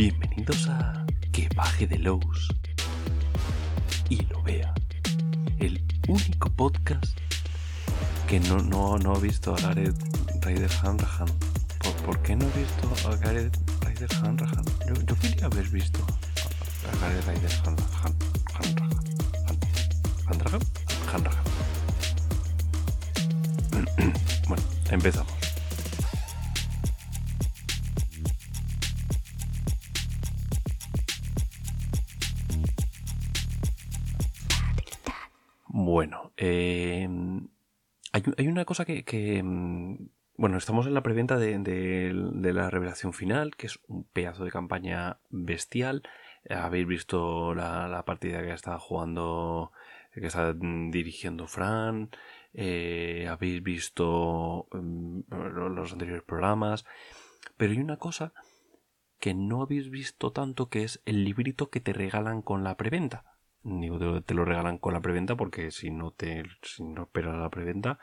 Bienvenidos a Que baje de Lowe's y lo vea. El único podcast que no, no, no ha visto a Gareth Ryder Hanrahan. ¿Por, ¿Por qué no he visto a Gareth Ryder Hanrahan? Yo, yo quería haber visto a Gareth Ryder Hanrahan. Hanrahan. Hanrahan. Hanrahan. bueno, empezamos. Bueno, eh, hay, una cosa que, mm, Bueno, estamos en la preventa de, la revelación final, que es un pedazo de campaña bestial. Habéis visto la, partida que está jugando, que está dirigiendo Fran. eh, habéis visto lo- los anteriores programas. Pero hay una cosa que no habéis visto tanto, que es el librito que te regalan con la preventa. Digo, te, lo regalan con la preventa porque si no te si no esperas la preventa,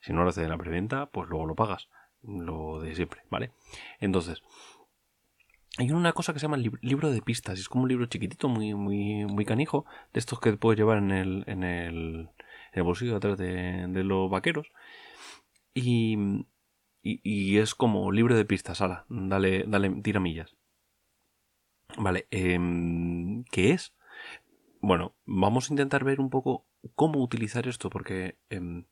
si no lo haces en la preventa, pues luego lo pagas. Lo de siempre, ¿vale? Entonces, hay una cosa que se llama libro de pistas. Es como un libro chiquitito, muy, muy, muy canijo, de estos que puedes llevar en el, en el, en el bolsillo atrás de, de los vaqueros. Y, y, es como libro de pistas, ala, dale, dale, tira millas. Vale, em, ¿qué es? Bueno, vamos a intentar ver un poco cómo utilizar esto, porque em,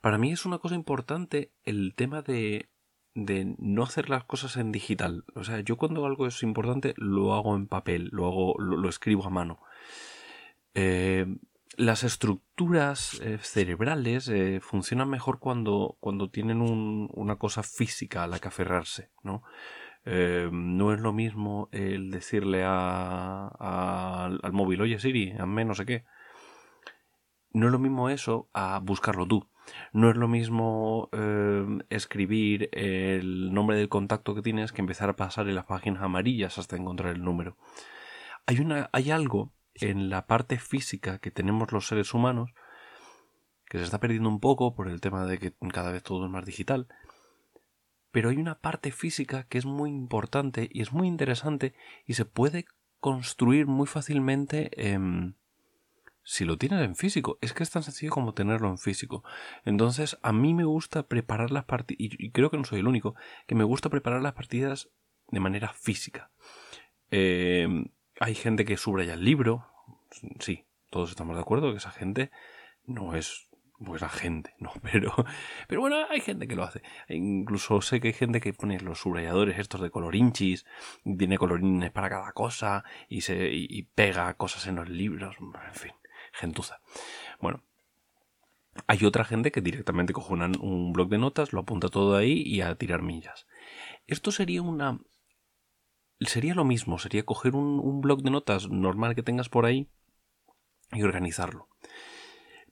para mí es una cosa importante el tema de, de no hacer las cosas en digital. O sea, yo cuando algo es importante lo hago en papel, lo hago, lo, escribo a mano. Eh, las estructuras eh, cerebrales eh, funcionan mejor cuando, cuando tienen un- una cosa física a la que aferrarse, ¿no? Eh, no es lo mismo el decirle a, al móvil, oye Siri, hazme no sé qué. No es lo mismo eso a buscarlo tú. No es lo mismo eh, escribir el nombre del contacto que tienes que empezar a pasar en las páginas amarillas hasta encontrar el número. Hay, una, hay algo en la parte física que tenemos los seres humanos que se está perdiendo un poco por el tema de que cada vez todo es más digital. Pero hay una parte física que es muy importante y es muy interesante y se puede construir muy fácilmente em, si lo tienes en físico. Es que es tan sencillo como tenerlo en físico. Entonces, a mí me gusta preparar las partidas, y creo que no soy el único, que me gusta preparar las partidas de manera física. Eh, hay gente que subraya el libro. Sí, todos estamos de acuerdo que esa gente no es buena gente, ¿no? Pero, pero bueno, hay gente que lo hace. Incluso sé que hay gente que pone los subrayadores estos de colorinchis, tiene colorines para cada cosa y, se, y, pega cosas en los libros, en fin, gentuza. Bueno, hay otra gente que directamente coge un blog de notas, lo apunta todo ahí y a tirar millas. Esto sería una... Sería lo mismo, sería coger un, un blog de notas normal que tengas por ahí y organizarlo.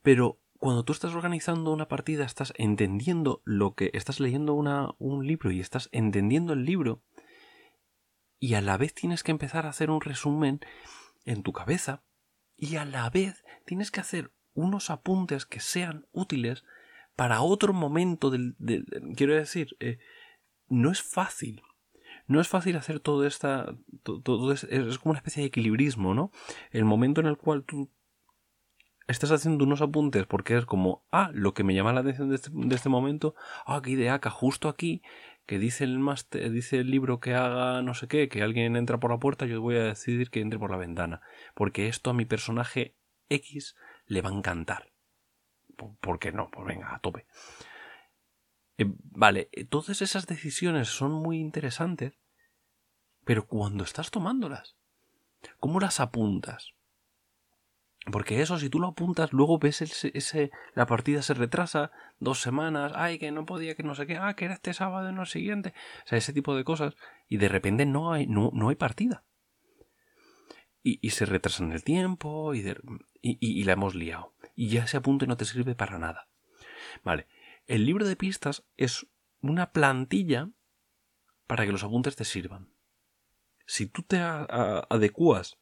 Pero cuando tú estás organizando una partida, estás entendiendo lo que estás leyendo una, un libro y estás entendiendo el libro y a la vez tienes que empezar a hacer un resumen en tu cabeza y a la vez tienes que hacer unos apuntes que sean útiles para otro momento del... quiero decir, eh, no es fácil. No es fácil hacer todo esta... to- Todo es, es como una especie de equilibrismo, ¿no? El momento en el cual tú estás haciendo unos apuntes porque es como, ah, lo que me llama la atención de este, de este momento, ah, qué ideaca, justo aquí, que dice el máster, dice el libro que haga no sé qué, que alguien entra por la puerta, yo voy a decidir que entre por la ventana, porque esto a mi personaje X le va a encantar. Po- ¿Por qué no? Pues venga, a tope. Eh, vale, eh, todas esas decisiones son muy interesantes, pero cuando estás tomándolas, ¿cómo las apuntas? Porque eso, si tú lo apuntas, luego ves ese, ese- la partida se retrasa dos semanas, ay, que no podía, que no sé qué, ah, que era este sábado y no el siguiente. O sea, ese tipo de cosas. Y de repente no hay, no, no hay partida. Y, y se retrasa en el tiempo y, y, y- la hemos liado. Y ya ese apunte no te sirve para nada. Vale. El libro de pistas es una plantilla para que los apuntes te sirvan. Si tú te adecuas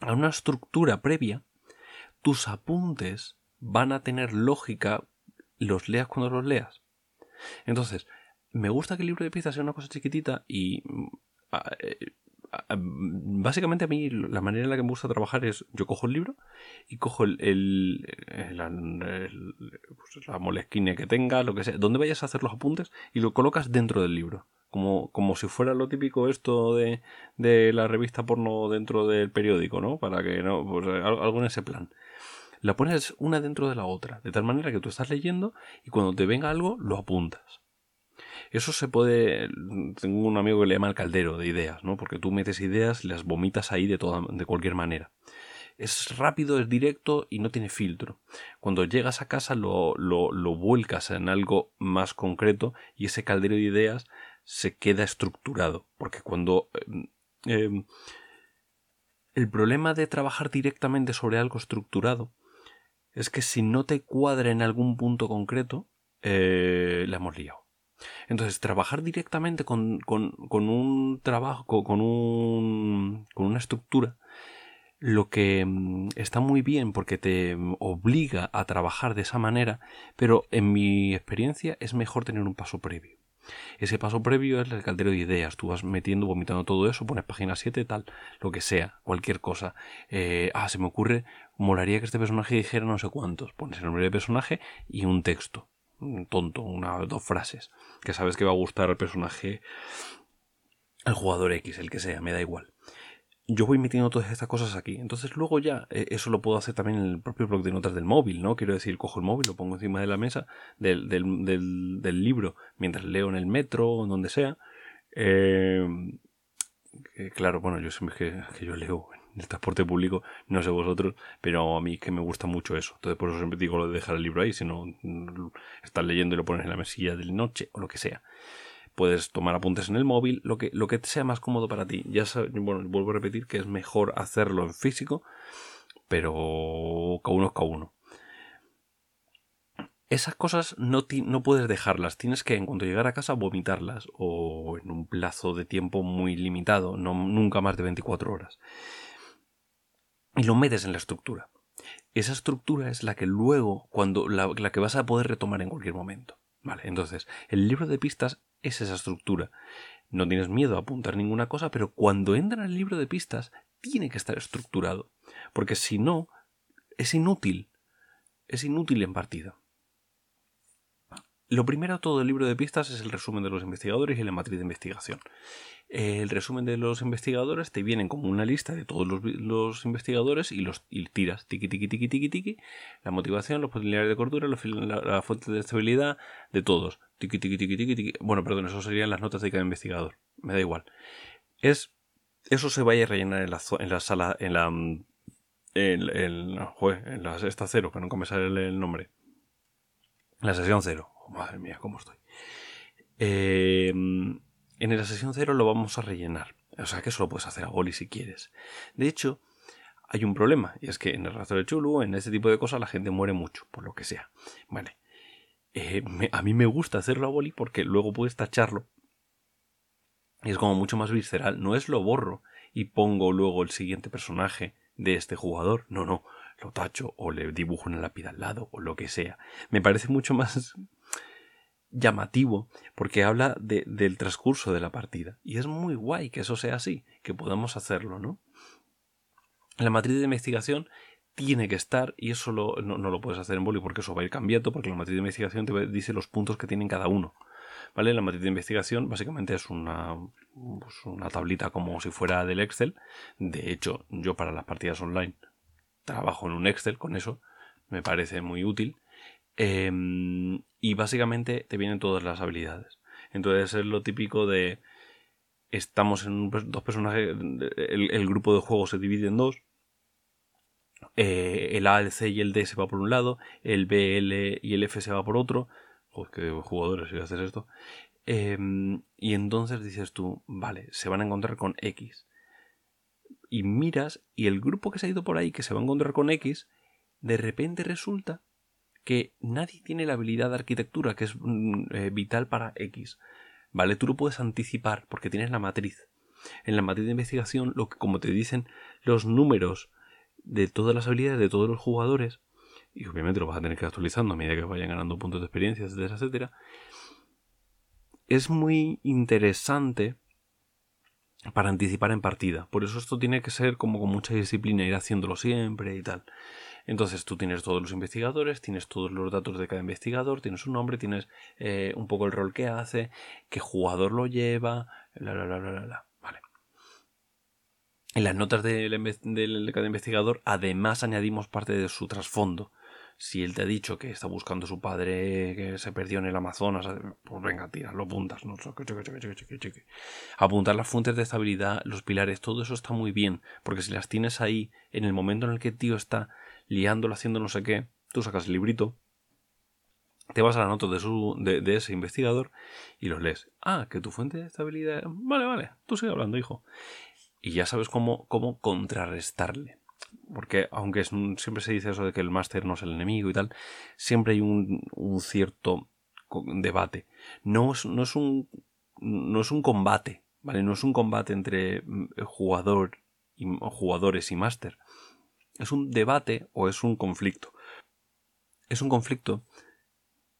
a una estructura previa, tus apuntes van a tener lógica, los leas cuando los leas. Entonces, me gusta que el libro de piezas sea una cosa chiquitita y mm, eh, básicamente a mí la manera en la que me gusta trabajar es yo cojo el libro y cojo el, pues la molesquine que tenga, lo que sea, donde vayas a hacer los apuntes y lo colocas dentro del libro. Como, como si fuera lo típico esto de, de la revista porno dentro del periódico, ¿no? Para que no, pues algo en ese plan. La pones una dentro de la otra, de tal manera que tú estás leyendo y cuando te venga algo lo apuntas. Eso se puede. Tengo un amigo que le llama el caldero de ideas, ¿no? Porque tú metes ideas y las vomitas ahí de, toda, de cualquier manera. Es rápido, es directo y no tiene filtro. Cuando llegas a casa lo, lo, lo vuelcas en algo más concreto y ese caldero de ideas se queda estructurado. Porque cuando. Em, em, el problema de trabajar directamente sobre algo estructurado es que si no te cuadra en algún punto concreto, eh, la hemos liado. Entonces, trabajar directamente con, un trabajo, con, un, con una estructura, lo que mm, está muy bien porque te obliga a trabajar de esa manera, pero en mi experiencia es mejor tener un paso previo. Ese paso previo es el caldero de ideas. Tú vas metiendo, vomitando todo eso, pones página 7, tal, lo que sea, cualquier cosa. Eh, ah, se me ocurre, molaría que este personaje dijera no sé cuántos. Pones el nombre del personaje y un texto tonto, una dos frases, que sabes que va a gustar al personaje, al jugador X, el que sea, me da igual. Yo voy metiendo todas estas cosas aquí. Entonces luego ya eh, eso lo puedo hacer también en el propio blog de notas del móvil, ¿no? Quiero decir, cojo el móvil, lo pongo encima de la mesa del, del, libro mientras leo en el metro o donde sea. Eh, claro, bueno, yo siempre que, que yo leo el transporte público, no sé vosotros, pero a mí que me gusta mucho eso. Entonces por eso siempre digo lo de dejar el libro ahí, si no estás leyendo y lo pones en la mesilla de noche o lo que sea. Puedes tomar apuntes en el móvil, lo que, lo que sea más cómodo para ti. Ya bueno, vuelvo a repetir que es mejor hacerlo en físico, pero cada uno es cada uno esas cosas no, no, puedes dejarlas, tienes que en cuanto llegar a casa vomitarlas o en un plazo de tiempo muy limitado, no nunca más de 24 horas y lo metes en la estructura. Esa estructura es la que luego, cuando la, que vas a poder retomar en cualquier momento. Vale, entonces, el libro de pistas es esa estructura. No tienes miedo a apuntar ninguna cosa, pero cuando entra en el libro de pistas, tiene que estar estructurado. Porque si no, es inútil. Es inútil en partida. Lo primero todo el libro de pistas es el resumen de los investigadores y la matriz de investigación. El resumen de los investigadores te vienen como una lista de todos los, investigadores y los tiras tiki tiki tiki tiki tiki. La motivación, los potenciales de cordura, la, fuente de estabilidad, de todos. Tiki tiki tiki tiki tiki. Bueno, perdón, eso serían las notas de cada investigador. Me da igual. Es eso se vaya a rellenar en la, en la sala, en la en, en, en la sexta cero, que nunca me sale el nombre. La sesión cero madre mía, cómo estoy. Eh, en la sesión cero lo vamos a rellenar. O sea que eso lo puedes hacer a boli si quieres. De hecho, hay un problema. Y es que en el rastro de Chulu, en este tipo de cosas, la gente muere mucho, por lo que sea. Vale. Eh, a mí me gusta hacerlo a boli porque luego puedes tacharlo. Y es como mucho más visceral. No es lo borro y pongo luego el siguiente personaje de este jugador. No, no. Lo tacho o le dibujo una lápida al lado o lo que sea. Me parece mucho más llamativo porque habla de, del transcurso de la partida. Y es muy guay que eso sea así, que podamos hacerlo, ¿no? La matriz de investigación tiene que estar, y eso no, lo puedes hacer en boli porque eso va a ir cambiando, porque la matriz de investigación te dice los puntos que tienen cada uno. ¿Vale? La matriz de investigación básicamente es una, pues una tablita como si fuera del Excel. De hecho, yo para las partidas online trabajo en un Excel con eso, me parece muy útil. Em, y básicamente te vienen todas las habilidades. Entonces es lo típico de estamos en dos personajes, el, grupo de juego se divide en dos. Eh, el A, el C y el D se va por un lado, el B, L y el F se va por otro. Joder, qué jugadores si haces esto. Em, y entonces dices tú, vale, se van a encontrar con X. Y miras, y el grupo que se ha ido por ahí, que se va a encontrar con X, de repente resulta que nadie tiene la habilidad de arquitectura que es mm, eh, vital para X. ¿Vale? Tú lo puedes anticipar porque tienes la matriz. En la matriz de investigación, lo que, como te dicen los números de todas las habilidades de todos los jugadores, y obviamente lo vas a tener que ir actualizando a medida que vayan ganando puntos de experiencia, etcétera, etcétera, es muy interesante para anticipar en partida. Por eso esto tiene que ser como con mucha disciplina, ir haciéndolo siempre y tal. Entonces tú tienes todos los investigadores, tienes todos los datos de cada investigador, tienes su nombre, tienes eh, un poco el rol que hace, qué jugador lo lleva, la, la, la, la, la. Vale. En las notas de, de cada investigador, además añadimos parte de su trasfondo. Si él te ha dicho que está buscando a su padre que se perdió en el Amazonas, pues venga, tira, lo apuntas, ¿no? Apuntar las fuentes de estabilidad, los pilares, todo eso está muy bien, porque si las tienes ahí, en el momento en el que el tío está liándolo, haciendo no sé qué, tú sacas el librito, te vas a la nota de, su, de, ese investigador y los lees. Ah, que tu fuente de estabilidad. Vale, vale, tú sigue hablando, hijo. Y ya sabes cómo, cómo contrarrestarle porque aunque siempre se dice eso de que el máster no es el enemigo y tal, siempre hay un, cierto debate. No es, no es, un, no es un combate, ¿vale? No es un combate entre mm, jugador y, jugadores y máster. Es un debate o es un conflicto. Es un conflicto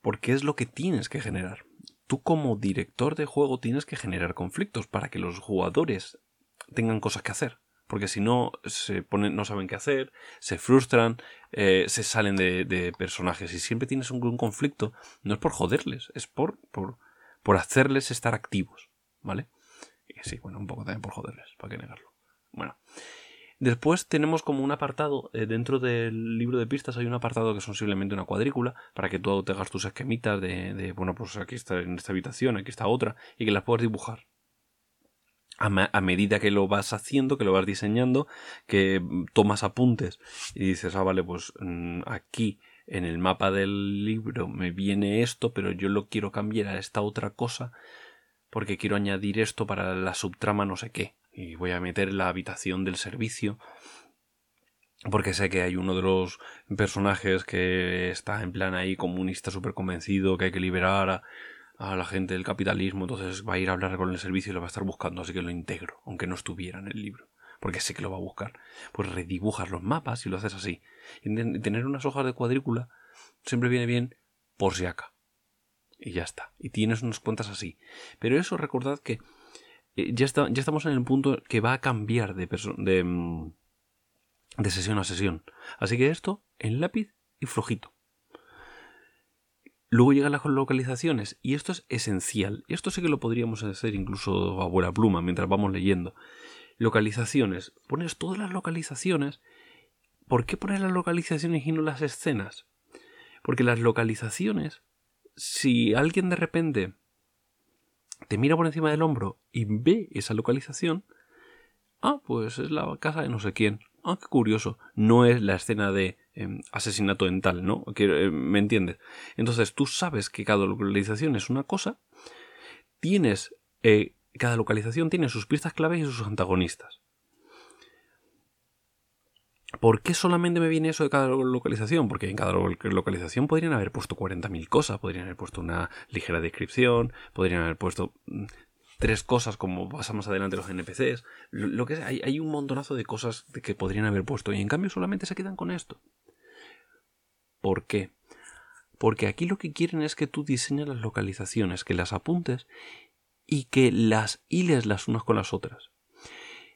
porque es lo que tienes que generar. Tú como director de juego tienes que generar conflictos para que los jugadores tengan cosas que hacer porque si no se ponen, no saben qué hacer, se frustran, eh, se salen de, personajes y siempre tienes un, conflicto, no es por joderles, es por, por, por hacerles estar activos, ¿vale? Y sí, bueno, un poco también por joderles, para qué negarlo. Bueno. Después tenemos como un apartado, eh, dentro del libro de pistas hay un apartado que son simplemente una cuadrícula, para que tú te hagas tus esquemitas de, de, bueno, pues aquí está en esta habitación, aquí está otra, y que las puedas dibujar a, medida que lo vas haciendo, que lo vas diseñando, que tomas apuntes y dices, ah, vale, pues mm, aquí en el mapa del libro me viene esto, pero yo lo quiero cambiar a esta otra cosa porque quiero añadir esto para la subtrama no sé qué. Y voy a meter la habitación del servicio porque sé que hay uno de los personajes que está en plan ahí comunista súper convencido que hay que liberar a a la gente del capitalismo, entonces va a ir a hablar con el servicio y lo va a estar buscando, así que lo integro, aunque no estuviera en el libro, porque sé que lo va a buscar. Pues redibujas los mapas y lo haces así. Y tener unas hojas de cuadrícula siempre viene bien por si acá. Y ya está. Y tienes unas cuentas así. Pero eso recordad que eh, ya, estamos en el punto que va a cambiar de, de, mm, de sesión a sesión. Así que esto en lápiz y flojito. Luego llegan las localizaciones y esto es esencial. Esto sí que lo podríamos hacer incluso a buena pluma mientras vamos leyendo. Localizaciones. Pones todas las localizaciones. ¿Por qué poner las localizaciones y no las escenas? Porque las localizaciones, si alguien de repente te mira por encima del hombro y ve esa localización, ah, pues es la casa de no sé quién. Ah, qué curioso. No es la escena de Em, asesinato en tal, ¿no? Eh, ¿Me entiendes? Entonces tú sabes que cada localización es una cosa, tienes, eh, cada localización tiene sus pistas claves y sus antagonistas. ¿Por qué solamente me viene eso de cada localización? Porque en cada localización podrían haber puesto 40.000 cosas, podrían haber puesto una ligera descripción, podrían haber puesto mm, tres cosas como pasamos adelante los NPCs, lo, que hay, hay, un montonazo de cosas que podrían haber puesto y en cambio solamente se quedan con esto. ¿Por qué? Porque aquí lo que quieren es que tú diseñes las localizaciones, que las apuntes y que las hiles las unas con las otras.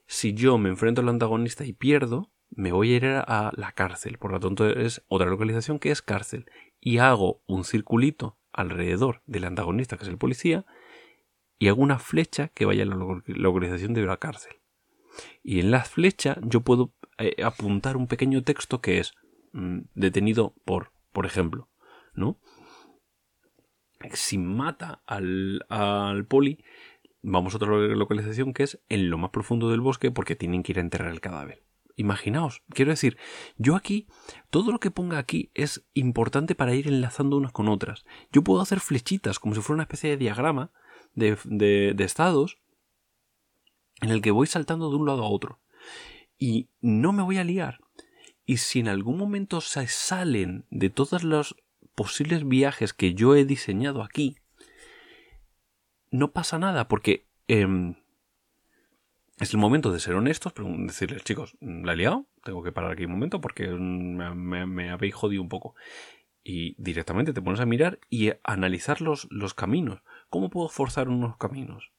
Si yo me enfrento al antagonista y pierdo, me voy a ir a la cárcel. Por lo tanto, es otra localización que es cárcel. Y hago un circulito alrededor del antagonista, que es el policía, y hago una flecha que vaya a la localización de la cárcel. Y en la flecha yo puedo eh, apuntar un pequeño texto que es Mm, detenido por, por ejemplo, ¿no? Si mata al, al poli, vamos a otra localización que es en lo más profundo del bosque porque tienen que ir a enterrar el cadáver. Imaginaos, quiero decir, yo aquí, todo lo que ponga aquí es importante para ir enlazando unas con otras. Yo puedo hacer flechitas como si fuera una especie de diagrama de, estados en el que voy saltando de un lado a otro. Y no me voy a liar y si en algún momento se salen de todos los posibles viajes que yo he diseñado aquí, no pasa nada porque em, es el momento de ser honestos, pero decirles, chicos, la he liado, tengo que parar aquí un momento porque me, habéis jodido un poco. Y directamente te pones a mirar y analizar los, los caminos. ¿Cómo puedo forzar unos caminos?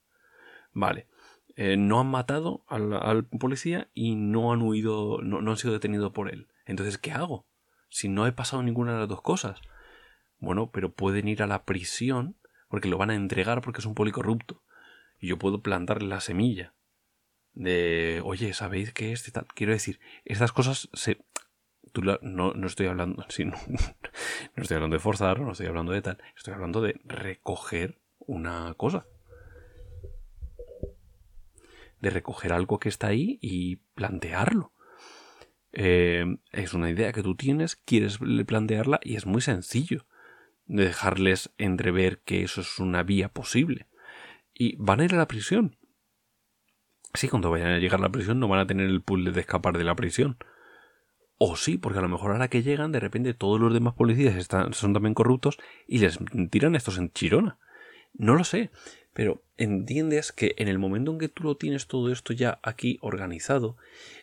Vale. eh, no han matado al, policía y no han huido, no, no han sido detenidos por él. Entonces, ¿qué hago? Si no he pasado ninguna de las dos cosas. Bueno, pero pueden ir a la prisión porque lo van a entregar porque es un policorrupto. Y yo puedo plantarle la semilla de, oye, ¿sabéis qué es? Tal? Quiero decir, estas cosas se... Tú no, no, estoy hablando, no, estoy hablando de forzar, no estoy hablando de tal, estoy hablando de recoger una cosa. De recoger algo que está ahí y plantearlo. Eh, es una idea que tú tienes, quieres plantearla y es muy sencillo de dejarles entrever que eso es una vía posible. Y van a ir a la prisión. Sí, cuando vayan a llegar a la prisión no van a tener el puzzle de escapar de la prisión. O sí, porque a lo mejor ahora que llegan, de repente todos los demás policías están, son también corruptos y les tiran estos en chirona. No lo sé, pero entiendes que en el momento en que tú lo tienes todo esto ya aquí organizado,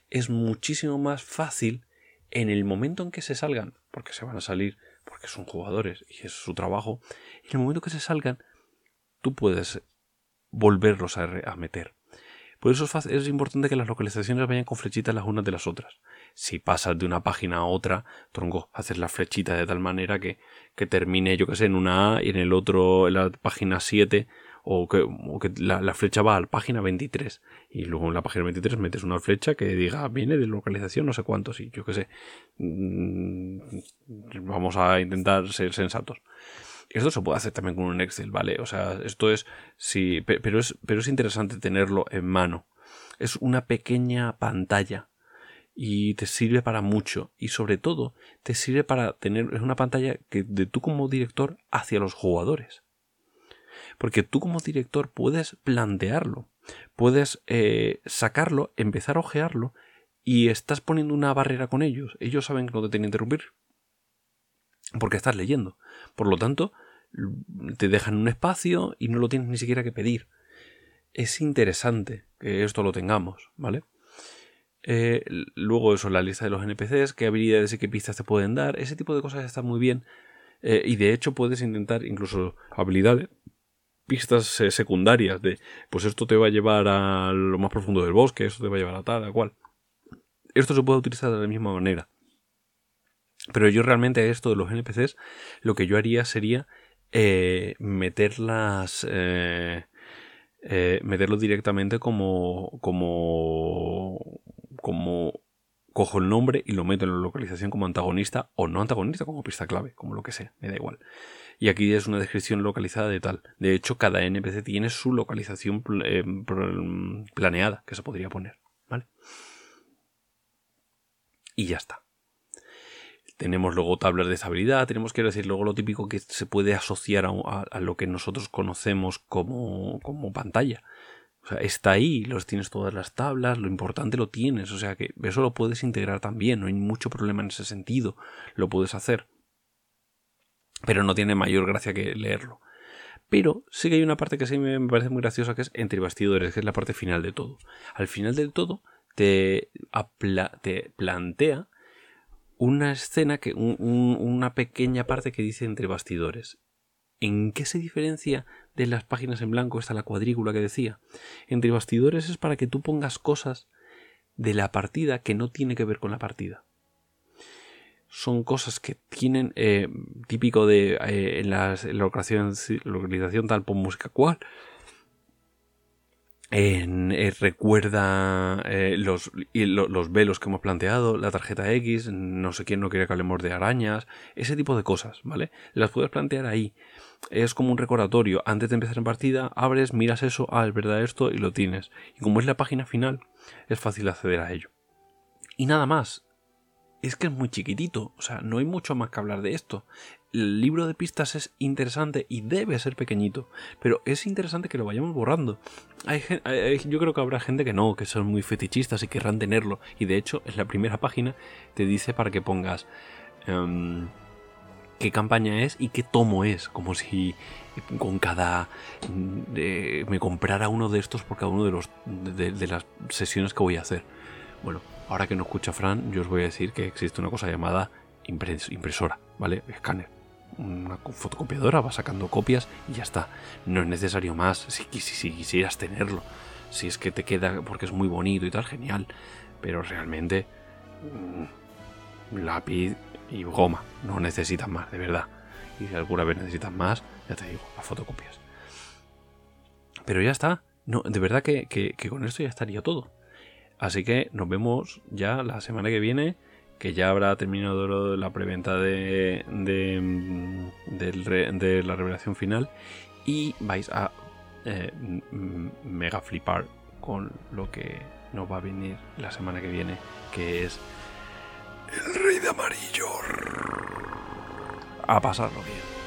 es muchísimo más fácil en el momento en que se salgan, porque se van a salir, porque son jugadores y es su trabajo, en el momento que se salgan, tú puedes volverlos a, a meter. Por eso es, importante que las localizaciones vayan con flechitas las unas de las otras. Si pasas de una página a otra, tronco, haces la flechita de tal manera que, que termine, yo que sé, en una A y en el otro, en la página 7, o que, la, flecha va a la página 23. Y luego en la página 23 metes una flecha que diga, viene de localización no sé cuántos, y yo que sé. Mm, vamos a intentar ser sensatos. Esto se puede hacer también con un Excel, ¿vale? O sea, esto es. Sí, pero es, pero es interesante tenerlo en mano. Es una pequeña pantalla y te sirve para mucho y sobre todo te sirve para tener es una pantalla que de tú como director hacia los jugadores porque tú como director puedes plantearlo puedes eh, sacarlo empezar a ojearlo y estás poniendo una barrera con ellos ellos saben que no te tienen que interrumpir porque estás leyendo. Por lo tanto, te dejan un espacio y no lo tienes ni siquiera que pedir. Es interesante que esto lo tengamos, ¿vale? Eh, luego eso, la lista de los NPCs, qué habilidades y qué pistas te pueden dar, ese tipo de cosas está muy bien. Eh, y de hecho puedes intentar incluso habilidades, pistas eh, secundarias de, pues esto te va a llevar a lo más profundo del bosque, esto te va a llevar a tal, a cual. Esto se puede utilizar de la misma manera. Pero yo realmente esto de los NPCs, lo que yo haría sería eh, meterlas... Eh, eh, meterlo directamente como, como, como cojo el nombre y lo meto en la localización como antagonista o no antagonista, como pista clave, como lo que sea, me da igual. Y aquí es una descripción localizada de tal. De hecho, cada NPC tiene su localización planeada que se podría poner, ¿vale? Y ya está. Tenemos luego tablas de estabilidad, tenemos que decir luego lo típico que se puede asociar a, lo que nosotros conocemos como, como pantalla. O sea, está ahí, los tienes todas las tablas, lo importante lo tienes, o sea que eso lo puedes integrar también, no hay mucho problema en ese sentido, lo puedes hacer. Pero no tiene mayor gracia que leerlo. Pero sí que hay una parte que sí me parece muy graciosa que es entre bastidores, que es la parte final de todo. Al final del todo te, te plantea una escena, que, una pequeña parte que dice entre bastidores. ¿En qué se diferencia de las páginas en blanco esta la cuadrícula que decía? Entre bastidores es para que tú pongas cosas de la partida que no tiene que ver con la partida. Son cosas que tienen eh, típico de eh, en, la localización, tal por música cual eh, recuerda eh, los, los, velos que hemos planteado, la tarjeta X, no sé quién no quiere que hablemos de arañas, ese tipo de cosas, ¿vale? Las puedes plantear ahí. Es como un recordatorio. Antes de empezar en partida, abres, miras eso, ah, es verdad esto, y lo tienes. Y como es la página final, es fácil acceder a ello. Y nada más. Es que es muy chiquitito, o sea, no hay mucho más que hablar de esto el libro de pistas es interesante y debe ser pequeñito, pero es interesante que lo vayamos borrando. Hay, yo creo que habrá gente que no, que son muy fetichistas y querrán tenerlo, y de hecho en la primera página te dice para que pongas em, qué campaña es y qué tomo es, como si con cada me comprara uno de estos por cada uno de los de las sesiones que voy a hacer. Bueno, ahora que no escucha Fran, yo os voy a decir que existe una cosa llamada impresora, ¿vale? Escáner una fotocopiadora, va sacando copias y ya está. No es necesario más si, si, quisieras tenerlo. Si es que te queda porque es muy bonito y tal, genial. Pero realmente, mm, lápiz y goma. No necesitas más, de verdad. Y si alguna vez necesitas más, ya te digo, las fotocopias. Pero ya está. No, de verdad que, que con esto ya estaría todo. Así que nos vemos ya la semana que viene que ya habrá terminado la preventa de, de, la revelación final y vais a eh, mega flipar con lo que nos va a venir la semana que viene, que es el rey de amarillo. A pasarlo bien.